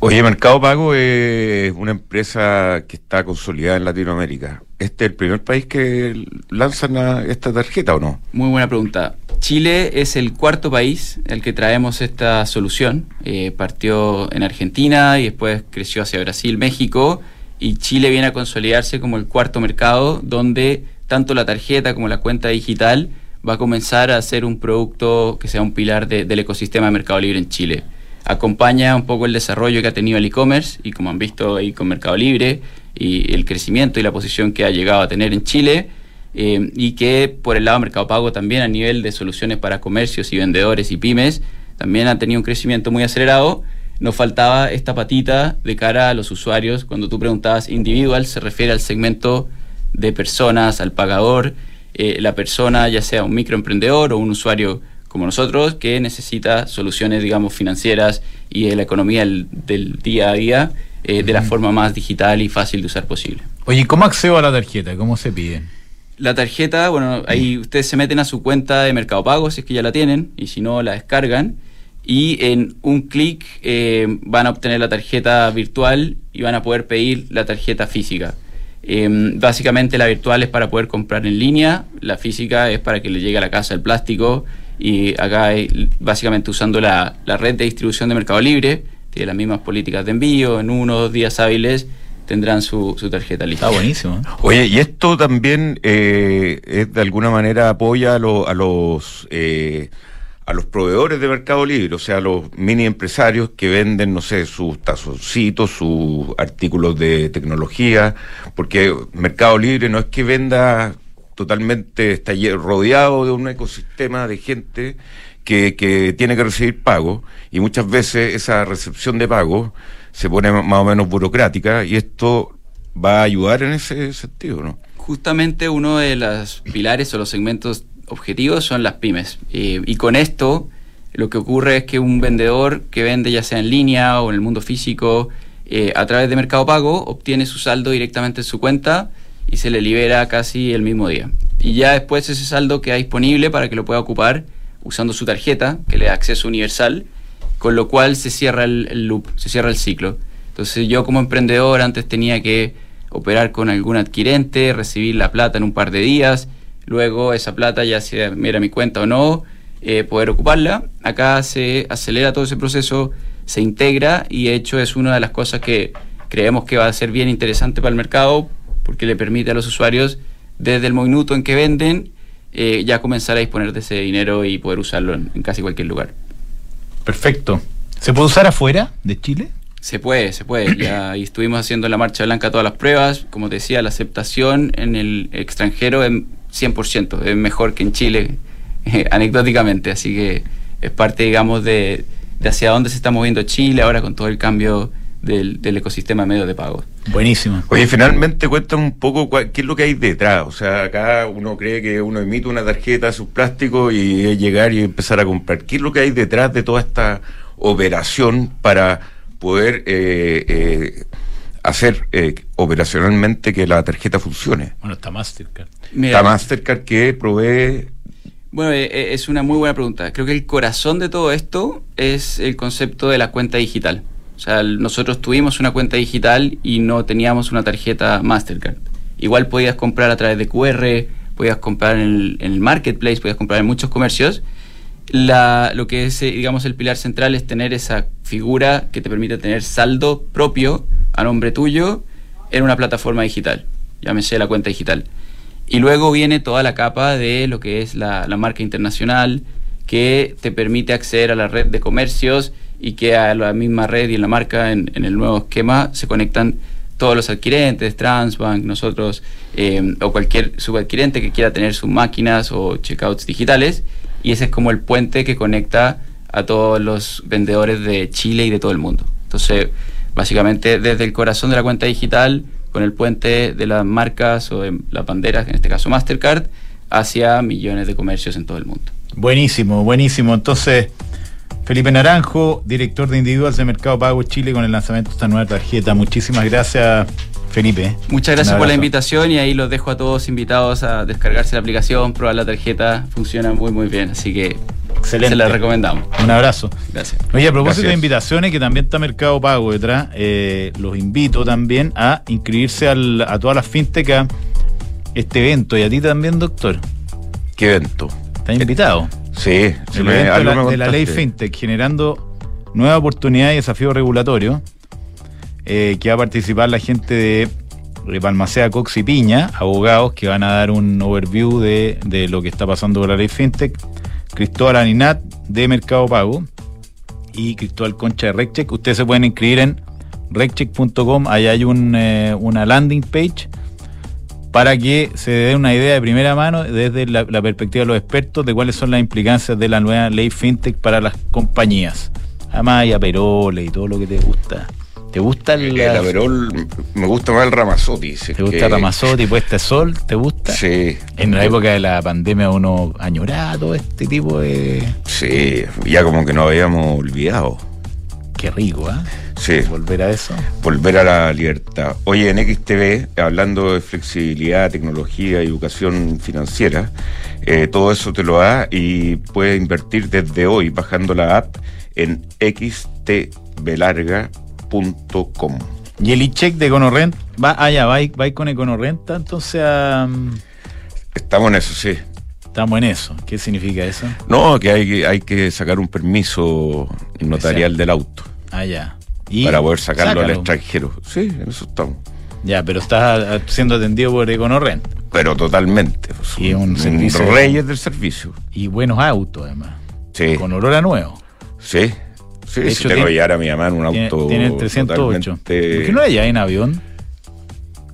Oye, Mercado Pago es una empresa que está consolidada en Latinoamérica. ¿Este es el primer país que lanzan esta tarjeta o no? Muy buena pregunta. Chile es el cuarto país el que traemos esta solución. Eh, partió en Argentina y después creció hacia Brasil, México y Chile viene a consolidarse como el cuarto mercado donde tanto la tarjeta como la cuenta digital va a comenzar a ser un producto que sea un pilar del ecosistema de Mercado Libre en Chile. Acompaña un poco el desarrollo que ha tenido el e-commerce y como han visto ahí con Mercado Libre y el crecimiento y la posición que ha llegado a tener en Chile eh, y que por el lado de Mercado Pago también a nivel de soluciones para comercios y vendedores y pymes también ha tenido un crecimiento muy acelerado. Nos faltaba esta patita de cara a los usuarios. Cuando tú preguntabas individual se refiere al segmento de personas, al pagador eh, la persona, ya sea un microemprendedor o un usuario como nosotros, que necesita soluciones, digamos, financieras y de la economía del, día a día eh, de la forma más digital y fácil de usar posible. Oye, ¿cómo accedo a la tarjeta? ¿Cómo se pide? La tarjeta, bueno, ahí ustedes se meten a su cuenta de Mercado Pago, si es que ya la tienen, y si no, la descargan. Y en un clic eh, van a obtener la tarjeta virtual y van a poder pedir la tarjeta física. Em, básicamente la virtual es para poder comprar en línea, la física es para que le llegue a la casa el plástico y acá hay, básicamente usando la, red de distribución de Mercado Libre, tiene las mismas políticas de envío, en uno o dos días hábiles tendrán su, tarjeta lista. Está buenísimo. ¿eh? Oye, y esto también eh, de alguna manera apoya a, a los... Eh, a los proveedores de Mercado Libre, o sea, a los mini empresarios que venden, no sé, sus tazoncitos, sus artículos de tecnología, porque Mercado Libre no es que venda totalmente, está rodeado de un ecosistema de gente que, que tiene que recibir pago y muchas veces esa recepción de pago se pone más o menos burocrática y esto va a ayudar en ese sentido, ¿no? Justamente uno de los pilares o los segmentos objetivo son las pymes. Eh, y con esto lo que ocurre es que un vendedor que vende ya sea en línea o en el mundo físico eh, a través de Mercado Pago obtiene su saldo directamente en su cuenta y se le libera casi el mismo día. Y ya después ese saldo queda disponible para que lo pueda ocupar usando su tarjeta, que le da acceso universal, con lo cual se cierra el, loop, se cierra el ciclo. Entonces yo como emprendedor antes tenía que operar con algún adquirente, recibir la plata en un par de días, luego esa plata ya sea era mi cuenta o no, eh, poder ocuparla. Acá se acelera todo ese proceso, se integra y de hecho es una de las cosas que creemos que va a ser bien interesante para el mercado porque le permite a los usuarios desde el minuto en que venden eh, ya comenzar a disponer de ese dinero y poder usarlo en, casi cualquier lugar. Perfecto. ¿Se puede usar afuera de Chile? Se puede, se puede. Ya estuvimos haciendo en la Marcha Blanca todas las pruebas. Como te decía, la aceptación en el extranjero es 100%, es mejor que en Chile, anecdóticamente. Así que es parte, digamos, de, de hacia dónde se está moviendo Chile ahora con todo el cambio del, ecosistema de medios de pago. Buenísimo. Oye, finalmente cuéntame un poco qué es lo que hay detrás. O sea, acá uno cree que uno emite una tarjeta de plástico y es llegar y empezar a comprar. ¿Qué es lo que hay detrás de toda esta operación para poder eh, eh, hacer eh, operacionalmente que la tarjeta funcione? Bueno, está Mastercard. está Mastercard que provee bueno, es una muy buena pregunta. Creo que el corazón de todo esto es el concepto de la cuenta digital. O sea, nosotros tuvimos una cuenta digital y no teníamos una tarjeta Mastercard. Igual podías comprar a través de QR, podías comprar en el, marketplace, podías comprar en muchos comercios. lo que es, eh, digamos, el pilar central es tener esa figura que te permite tener saldo propio a nombre tuyo en una plataforma digital, llámese la cuenta digital. Y luego viene toda la capa de lo que es la, la marca internacional, que te permite acceder a la red de comercios y que a la misma red y en la marca, en, el nuevo esquema, se conectan todos los adquirentes, Transbank, nosotros, eh, o cualquier subadquirente que quiera tener sus máquinas o checkouts digitales, y ese es como el puente que conecta a todos los vendedores de Chile y de todo el mundo. Entonces, básicamente desde el corazón de la cuenta digital, con el puente de las marcas o de las banderas, en este caso Mastercard, hacia millones de comercios en todo el mundo. Buenísimo, buenísimo. Entonces, Felipe Naranjo, director de Individuals de Mercado Pago Chile, con el lanzamiento de esta nueva tarjeta. Muchísimas gracias, Felipe. Muchas gracias por la invitación y ahí los dejo a todos invitados a descargarse la aplicación, probar la tarjeta. Funciona muy, muy bien, así que Excelente. se la recomendamos. Un abrazo. Gracias. Oye, a propósito de invitaciones, que también está Mercado Pago detrás, eh, los invito también a inscribirse a todas las fintech a este evento. Y a ti también, doctor. ¿Qué evento? Estás invitado. Sí, de, la, ley FinTech, generando nuevas oportunidades y desafíos regulatorios, eh, que va a participar la gente de, Balmacea Cox y Piña, abogados que van a dar un overview de, lo que está pasando con la ley FinTech, Cristóbal Aninat de Mercado Pago y Cristóbal Concha de RecCheck. Ustedes se pueden inscribir en reccheck.com, ahí hay un, eh, una landing page para que se dé una idea de primera mano desde la, perspectiva de los expertos de cuáles son las implicancias de la nueva ley FinTech para las compañías. Además hay aperoles y todo lo que te gusta. ¿Te gusta el, el aperol? Me gusta más el Ramazotti. ¿Te gusta el Ramazotti, puesta sol? ¿Te gusta? Sí. En la época de la pandemia uno añoraba todo este tipo de... Sí, ya como que nos habíamos olvidado. Qué rico, ¿eh? Sí. Volver a eso. Volver a la libertad. Oye, en XTV, hablando de flexibilidad, texnología, educación financiera, eh, todo eso te lo da y puedes invertir desde hoy bajando la app en xtbelarga.com. ¿Y el e-check de Econorrent? Va, allá, ah, va, con Econorrenta, entonces Estamos en eso, sí. Estamos en eso. ¿Qué significa eso? No, que hay, hay que sacar un permiso notarial del auto. Ah, ya. para poder sacarlo al extranjero. Sí, en eso estamos. Ya, pero estás siendo atendido por Econorrent. Pero totalmente. Pues, y un, servicio. Reyes del servicio. Y buenos autos, además. Sí. Con olor a nuevo. Sí. Sí, si tengo que llevar a mi mamá en un auto. Tiene el 308. ¿Por qué no allá en avión?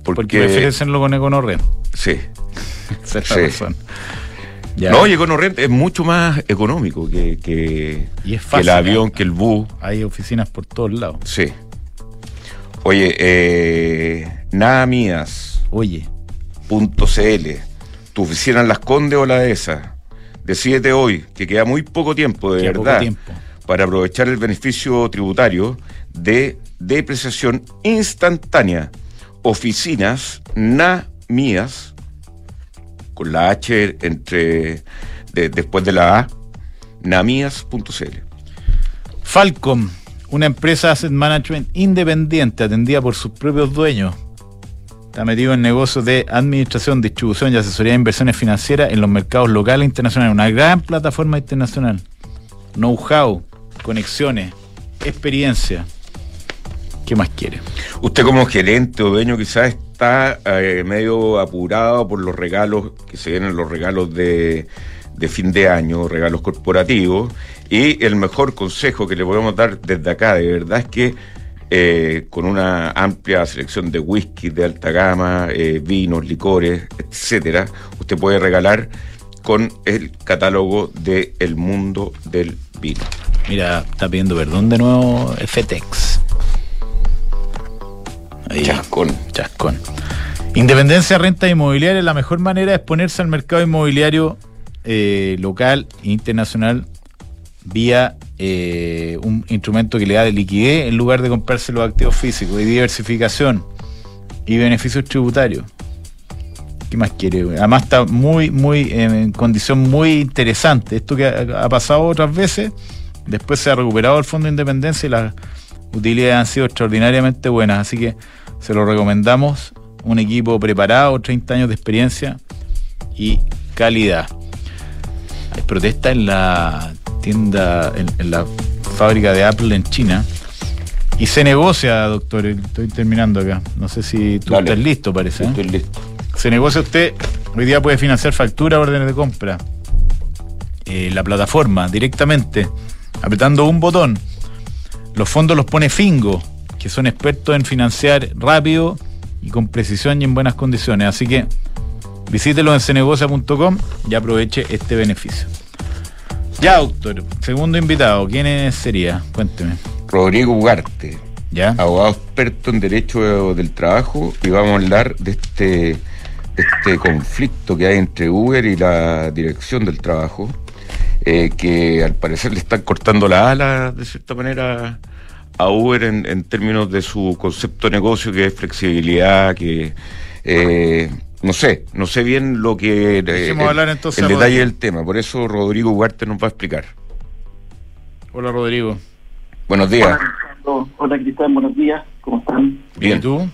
Porque, Porque prefieren hacerlo con Econorrent. Sí. <laughs> Esa sí. razón. No, y EconoRent es mucho más económico que, que, el avión, que el bus. Hay oficinas por todos lados. Sí. Oye, eh, nada mías. Oye. Punto .cl. ¿Tu oficina en Las Condes o la de esa? Decídete hoy, que queda muy poco tiempo, de Queda poco verdad, tiempo. para aprovechar el beneficio tributario de depreciación instantánea. Oficinas NAMIAS, con la H entre de- después de la A, namias.cl. Falcom, una empresa asset management independiente atendida por sus propios dueños. Está metido en negocios de administración, distribución y asesoría de inversiones financieras en los mercados locales e internacionales. Una gran plataforma internacional. Know-how, conexiones, experiencia. ¿Qué más quiere? Usted como gerente o dueño quizás está eh, medio apurado por los regalos que se vienen los regalos de, de fin de año, regalos corporativos, y el mejor consejo que le podemos dar desde acá, de verdad, es que eh, con una amplia selección de whisky de alta gama, eh, vinos, licores, etcétera, usted puede regalar con el catálogo de El Mundo del Vino. Mira, está pidiendo perdón de nuevo FTX. Ahí. Chascón. Chascón. Independencia renta inmobiliaria, la mejor manera de exponerse al mercado inmobiliario eh, local e internacional vía eh, un instrumento que le da de liquidez en lugar de comprarse los activos físicos y diversificación y beneficios tributarios. ¿Qué más quiere? Además está muy, muy eh, en condición muy interesante. Esto que ha, ha pasado otras veces, después se ha recuperado el Fondo de Independencia y las utilidades han sido extraordinariamente buenas. Así que se lo recomendamos. Un equipo preparado, 30 años de experiencia y calidad. Hay protesta en la tienda, en, en la fábrica de Apple en China. Y se negocia, doctor. Estoy terminando acá. No sé si tú Dale. estás listo, parece. ¿eh? Estoy listo. Se negocia usted, hoy día puede financiar factura, órdenes de compra. Eh, la plataforma, directamente, apretando un botón. Los fondos los pone Fingo, que son expertos en financiar rápido y con precisión y en buenas condiciones. Así que visítelo en cenegocia.com y aproveche este beneficio. Ya, doctor, segundo invitado, ¿quién sería? Cuénteme. Rodrigo Ugarte. ¿Ya? abogado experto en derecho del trabajo y vamos a hablar de este, de este conflicto que hay entre Uber y la dirección del trabajo, eh, que al parecer le están cortando la ala de cierta manera a Uber en, en términos de su concepto de negocio, que es flexibilidad, que eh, no sé, no sé bien lo que eh, el, hablar entonces el detalle del tema, por eso Rodrigo Ugarte nos va a explicar. Hola, Rodrigo. Buenos días. Hola. Hola, Cristian, buenos días. ¿Cómo están? Bien. ¿Y tú?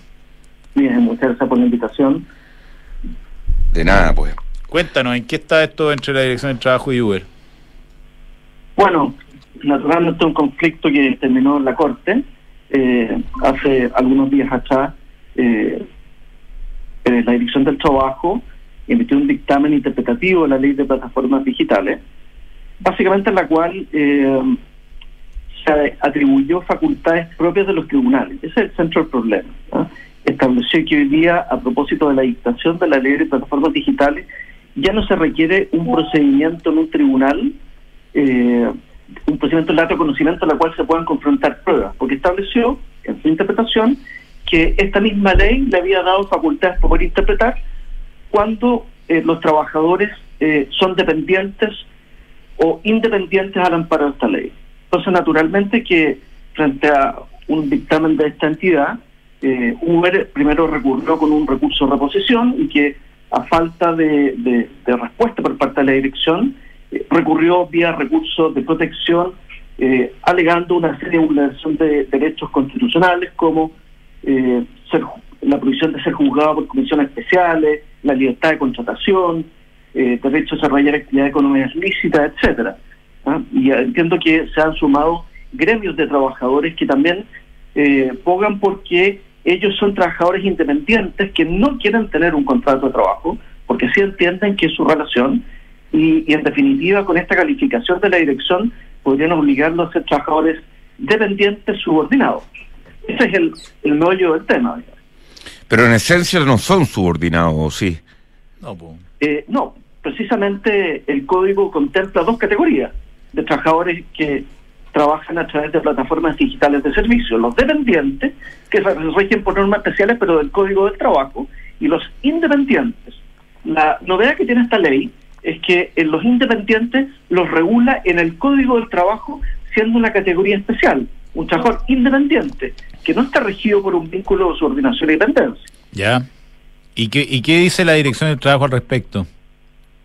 Bien, muchas gracias por la invitación. De nada, pues. Cuéntanos, ¿en qué está esto entre la dirección del trabajo y Uber? Bueno, naturalmente un conflicto que terminó en la Corte eh, hace algunos días atrás. eh, eh, la Dirección del Trabajo emitió un dictamen interpretativo de la Ley de Plataformas Digitales, básicamente en la cual eh, se atribuyó facultades propias de los tribunales. Ese es el centro del problema. Estableció que hoy día, a propósito de la dictación de la Ley de Plataformas Digitales, ya no se requiere un procedimiento en un tribunal un procedimiento de alto conocimiento en la cual se puedan confrontar pruebas, porque estableció en su interpretación que esta misma ley le había dado facultades para poder interpretar cuando eh, los trabajadores eh, son dependientes o independientes al amparo de esta ley. Entonces, naturalmente que frente a un dictamen de esta entidad, eh, Uber primero recurrió con un recurso de reposición y que a falta de, de- de respuesta por parte de la dirección, recurrió vía recursos de protección, eh, alegando una serie de vulneración de derechos constitucionales como eh, ser la prohibición de ser juzgado por comisiones especiales, la libertad de contratación, eh, derecho a desarrollar actividades económicas lícitas, etcétera. Y entiendo que se han sumado gremios de trabajadores que también eh, pongan porque ellos son trabajadores independientes que no quieren tener un contrato de trabajo, porque sí entienden que su relación, y, y en definitiva con esta calificación de la dirección podrían obligarlos a ser trabajadores dependientes subordinados. Ese es el, el meollo del tema. digamos. Pero en esencia no son subordinados, ¿o sí. No, pues. Eh, no, precisamente el código contempla dos categorías de trabajadores que trabajan a través de plataformas digitales de servicio, los dependientes, que se rigen por normas especiales pero del código del trabajo, y los independientes. La novedad que tiene esta ley es que en los independientes los regula en el Código del Trabajo siendo una categoría especial, un trabajador independiente, que no está regido por un vínculo de subordinación y dependencia. Ya. ¿Y qué, ¿Y qué dice la Dirección del Trabajo al respecto?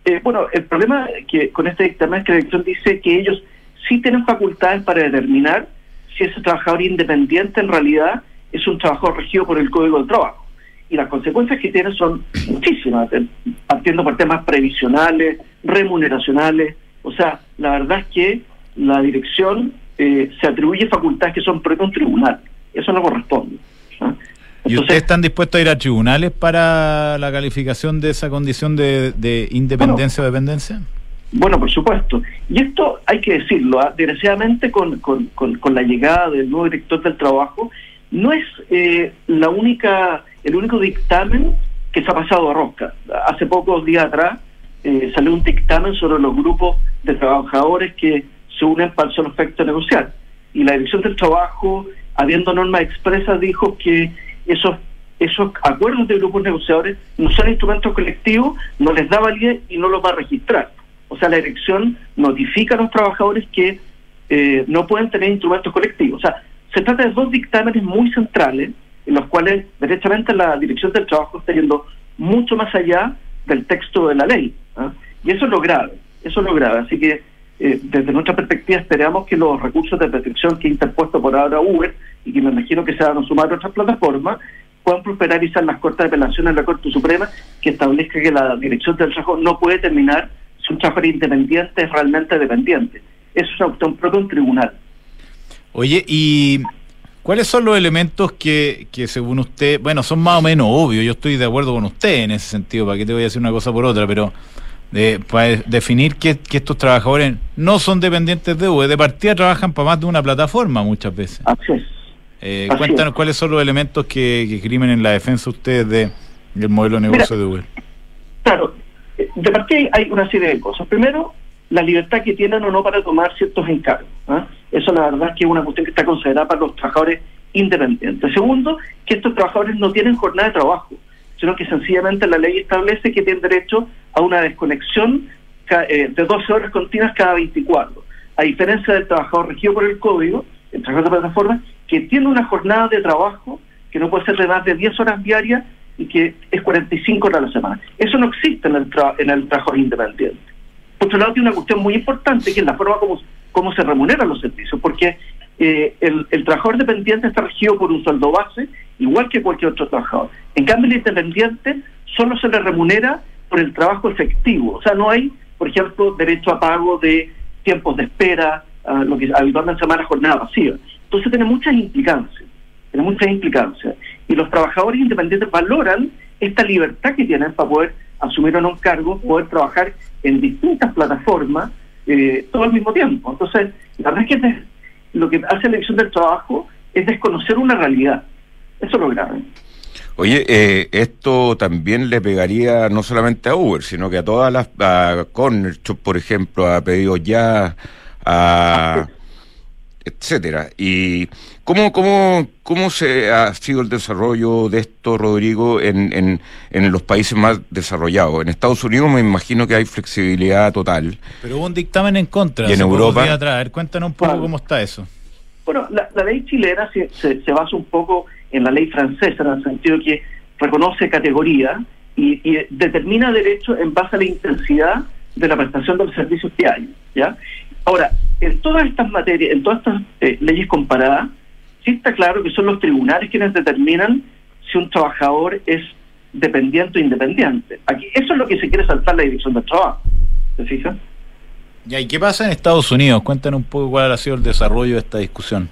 Eh, bueno, el problema que con este dictamen es que la dirección dice que ellos sí tienen facultades para determinar si ese trabajador independiente en realidad es un trabajador regido por el Código del Trabajo. Y las consecuencias que tiene son muchísimas, eh, partiendo por temas previsionales, remuneracionales. O sea, la verdad es que la dirección eh, se atribuye facultades que son propias de un tribunal. Eso no corresponde. ¿Y ustedes están dispuestos a ir a tribunales para la calificación de esa condición de, independencia o dependencia? Bueno, por supuesto. Y esto hay que decirlo, ¿ah? desgraciadamente con, con, con, la llegada del nuevo director del trabajo, no es eh, la única el único dictamen que se ha pasado a rosca. Hace pocos días atrás eh, salió un dictamen sobre los grupos de trabajadores que se unen para el solo efecto negociar. Y la Dirección del Trabajo, habiendo normas expresas, dijo que esos esos acuerdos de grupos negociadores no son instrumentos colectivos, no les da validez y no los va a registrar. O sea, la dirección notifica a los trabajadores que eh, no pueden tener instrumentos colectivos. O sea, se trata de dos dictámenes muy centrales en los cuales derechamente la Dirección del Trabajo está yendo mucho más allá del texto de la ley. ¿ah? Y eso es lo grave, eso es lo grave. Así que eh, desde nuestra perspectiva esperamos que los recursos de protección que ha interpuesto por ahora Uber y que me imagino que se van a sumar a otras plataformas puedan prosperar y ser las Cortes de Apelación en la Corte Suprema que establezca que la Dirección del Trabajo no puede terminar si un trabajador independiente es realmente dependiente. Eso es un propio un tribunal. Oye, y ¿Cuáles son los elementos que, que, según usted, bueno, son más o menos obvios, yo estoy de acuerdo con usted en ese sentido, para que te voy a decir una cosa por otra, pero de, para definir que, estos trabajadores no son dependientes de UE, de partida trabajan para más de una plataforma muchas veces. Eh, cuéntanos cuáles son los elementos que, que crimen en la defensa ustedes de, del modelo de negocio de UE. Claro, de partida hay una serie de cosas. Primero, la libertad que tienen o no para tomar ciertos encargos. ¿ah? Eso la verdad es que es una cuestión que está considerada para los trabajadores independientes. Segundo, que estos trabajadores no tienen jornada de trabajo, sino que sencillamente la ley establece que tienen derecho a una desconexión eh, de 12 horas continuas cada 24. A diferencia del trabajador regido por el código, el trabajador de plataforma, que tiene una jornada de trabajo que no puede ser de más de 10 horas diarias y que es 45 horas a la semana. Eso no existe en el, en el trabajador independiente. Por otro lado, tiene una cuestión muy importante, que es la forma como, cómo se remuneran los servicios, porque eh, el, trabajador dependiente está regido por un sueldo base, igual que cualquier otro trabajador. En cambio, el independiente solo se le remunera por el trabajo efectivo. O sea, no hay, por ejemplo, derecho a pago de tiempos de espera, lo que habitualmente se llama la jornada vacía. Entonces tiene muchas implicancias, tiene muchas implicancias. Y los trabajadores independientes valoran esta libertad que tienen para poder asumir o no un cargo, poder trabajar en distintas plataformas eh, todo al mismo tiempo. Entonces, la verdad es que lo que hace la elección del trabajo es desconocer una realidad. Eso es lo grave. Oye, eh, esto también le pegaría no solamente a Uber, sino que a todas las, a Corner por ejemplo, a pedido ya, a etcétera. ¿Y cómo, cómo, cómo se ha sido el desarrollo de esto, Rodrigo, en, en, en los países más desarrollados? En Estados Unidos me imagino que hay flexibilidad total. Pero hubo un dictamen en contra. Y en Europa. Atrás. cuéntanos un poco cómo está eso. Bueno, la, ley chilena se, se, basa un poco en la ley francesa, en el sentido que reconoce categoría y, y determina derechos en base a la intensidad de la prestación de los servicios que hay. ¿ya? Ahora, en todas estas materias, en todas estas eh, leyes comparadas, sí está claro que son los tribunales quienes determinan si un trabajador es dependiente o independiente. Aquí, eso es lo que se quiere saltar la dirección del trabajo. ¿Se fijan? ¿Y qué pasa en Estados Unidos? Cuéntanos un poco cuál ha sido el desarrollo de esta discusión.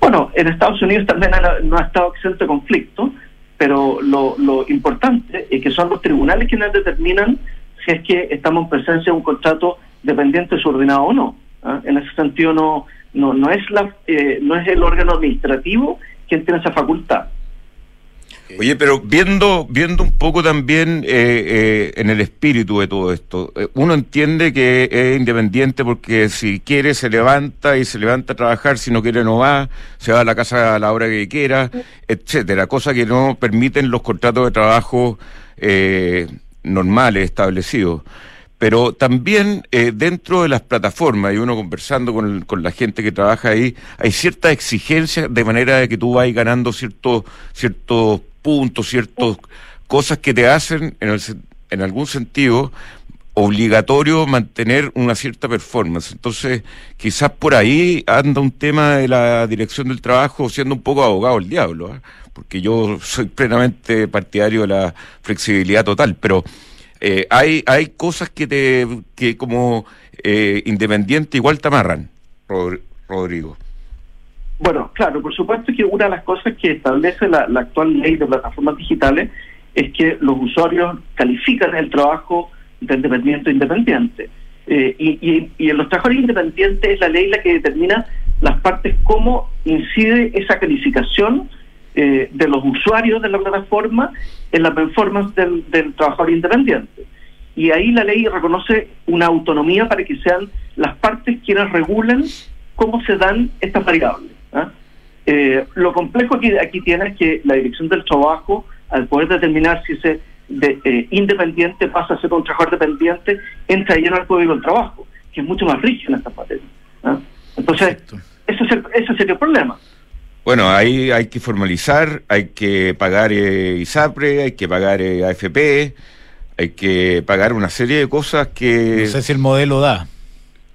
Bueno, en Estados Unidos también no ha estado exento de conflicto, pero lo, lo importante es que son los tribunales quienes determinan si es que estamos en presencia de un contrato dependiente subordinado o no. ¿ah? En ese sentido no, no, no, es la, eh, no es el órgano administrativo quien tiene esa facultad. Oye, pero viendo, viendo un poco también eh, eh, en el espíritu de todo esto, uno entiende que es independiente porque si quiere se levanta y se levanta a trabajar, si no quiere no va, se va a la casa a la hora que quiera, etcétera, cosa que no permiten los contratos de trabajo normales establecidos. Pero también eh, dentro de las plataformas, y uno conversando con, con, la gente que trabaja ahí, hay ciertas exigencias de manera de que tú vas ganando ciertos, ciertos puntos, ciertas cosas que te hacen, en, el, en algún sentido, obligatorio mantener una cierta performance. Entonces, quizás por ahí anda un tema de la dirección del trabajo siendo un poco abogado el diablo, ¿eh? porque yo soy plenamente partidario de la flexibilidad total, pero eh, hay, hay cosas que te que como eh, independiente igual te amarran, Rodrigo. Bueno, claro, por supuesto que una de las cosas que establece la, la actual ley de plataformas digitales es que los usuarios califican el trabajo del dependiente independiente. Eh, y, y, en los trabajadores independientes es la ley la que determina las partes, cómo incide esa calificación eh, de los usuarios de la plataforma en la performance del, trabajador independiente. Y ahí la ley reconoce una autonomía para que sean las partes quienes regulen cómo se dan estas variables. ¿ah? Eh, lo complejo que aquí tiene es que la dirección del trabajo, al poder determinar si ese de, eh, independiente pasa a ser un trabajador dependiente, entra lleno al código del trabajo, que es mucho más rígido en esta materia. ¿ah? Entonces, ese, es el, ese sería el problema. Bueno, ahí hay que formalizar, hay que pagar eh, ISAPRE, hay que pagar eh, AFP, hay que pagar una serie de cosas que... No sé si el modelo da.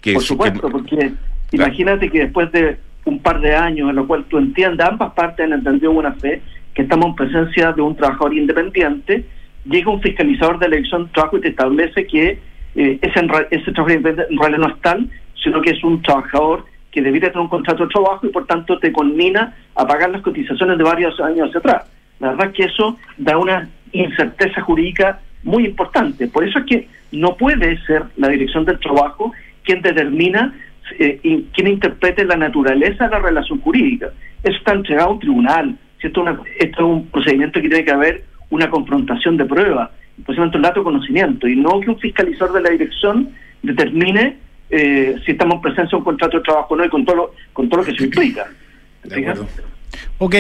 Que Por supuesto, porque imagínate que después de un par de años en lo cual tú entiendas, ambas partes han entendido buena fe, que estamos en presencia de un trabajador independiente, llega un fiscalizador de elección de trabajo y te establece que eh, ese, ese trabajador en realidad no es tal, sino que es un trabajador que debería tener un contrato de trabajo y por tanto te conmina a pagar las cotizaciones de varios años hacia atrás. La verdad es que eso da una incerteza jurídica muy importante. Por eso es que no puede ser la dirección del trabajo quien determina eh, quien interprete la naturaleza de la relación jurídica. Eso está entregado a un tribunal. Esto, es un procedimiento que tiene que haber una confrontación de prueba, un procedimiento de dato conocimiento, y no que un fiscalizador de la dirección determine eh, si estamos en presencia de un contrato de trabajo o no y con todo lo, con todo lo que se implica. Ok,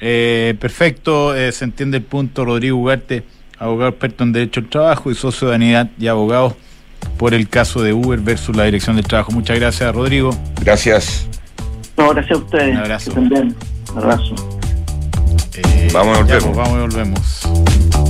eh, perfecto, eh, se entiende el punto. Rodrigo Ugarte, abogado experto en Derecho al Trabajo y socio de Anidad y abogado por el caso de Uber versus la Dirección del Trabajo. Muchas gracias, Rodrigo. Gracias. No, gracias a ustedes. Un abrazo. Un abrazo. vamos y volvemos. Pues, vamos y volvemos.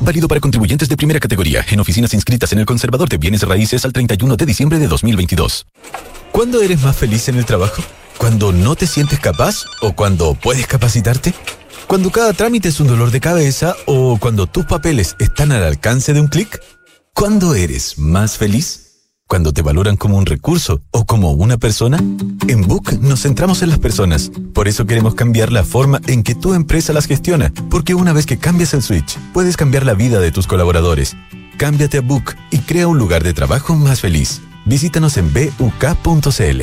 Válido para contribuyentes de primera categoría en oficinas inscritas en el Conservador de Bienes Raíces al 31 de diciembre de 2022. ¿Cuándo eres más feliz en el trabajo? ¿Cuando no te sientes capaz o cuando puedes capacitarte? ¿Cuando cada trámite es un dolor de cabeza o cuando tus papeles están al alcance de un clic? ¿Cuándo eres más feliz? Cuando te valoran como un recurso o como una persona? En Book nos centramos en las personas. Por eso queremos cambiar la forma en que tu empresa las gestiona. Porque una vez que cambias el switch, puedes cambiar la vida de tus colaboradores. Cámbiate a Book y crea un lugar de trabajo más feliz. Visítanos en buk.cl.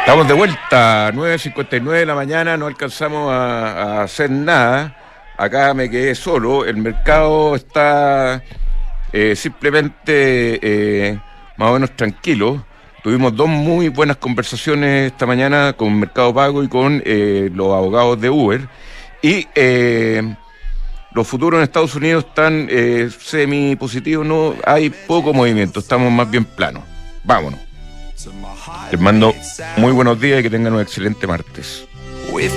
Estamos de vuelta, 9.59 de la mañana, no alcanzamos a, hacer nada. Acá me quedé solo, el mercado está eh, simplemente eh, más o menos tranquilo. Tuvimos dos muy buenas conversaciones esta mañana con Mercado Pago y con eh, los abogados de Uber. Y los futuros en Estados Unidos están eh, semi positivos, no hay poco movimiento, estamos más bien planos. Vámonos. Les mando muy buenos días y que tengan un excelente martes. We.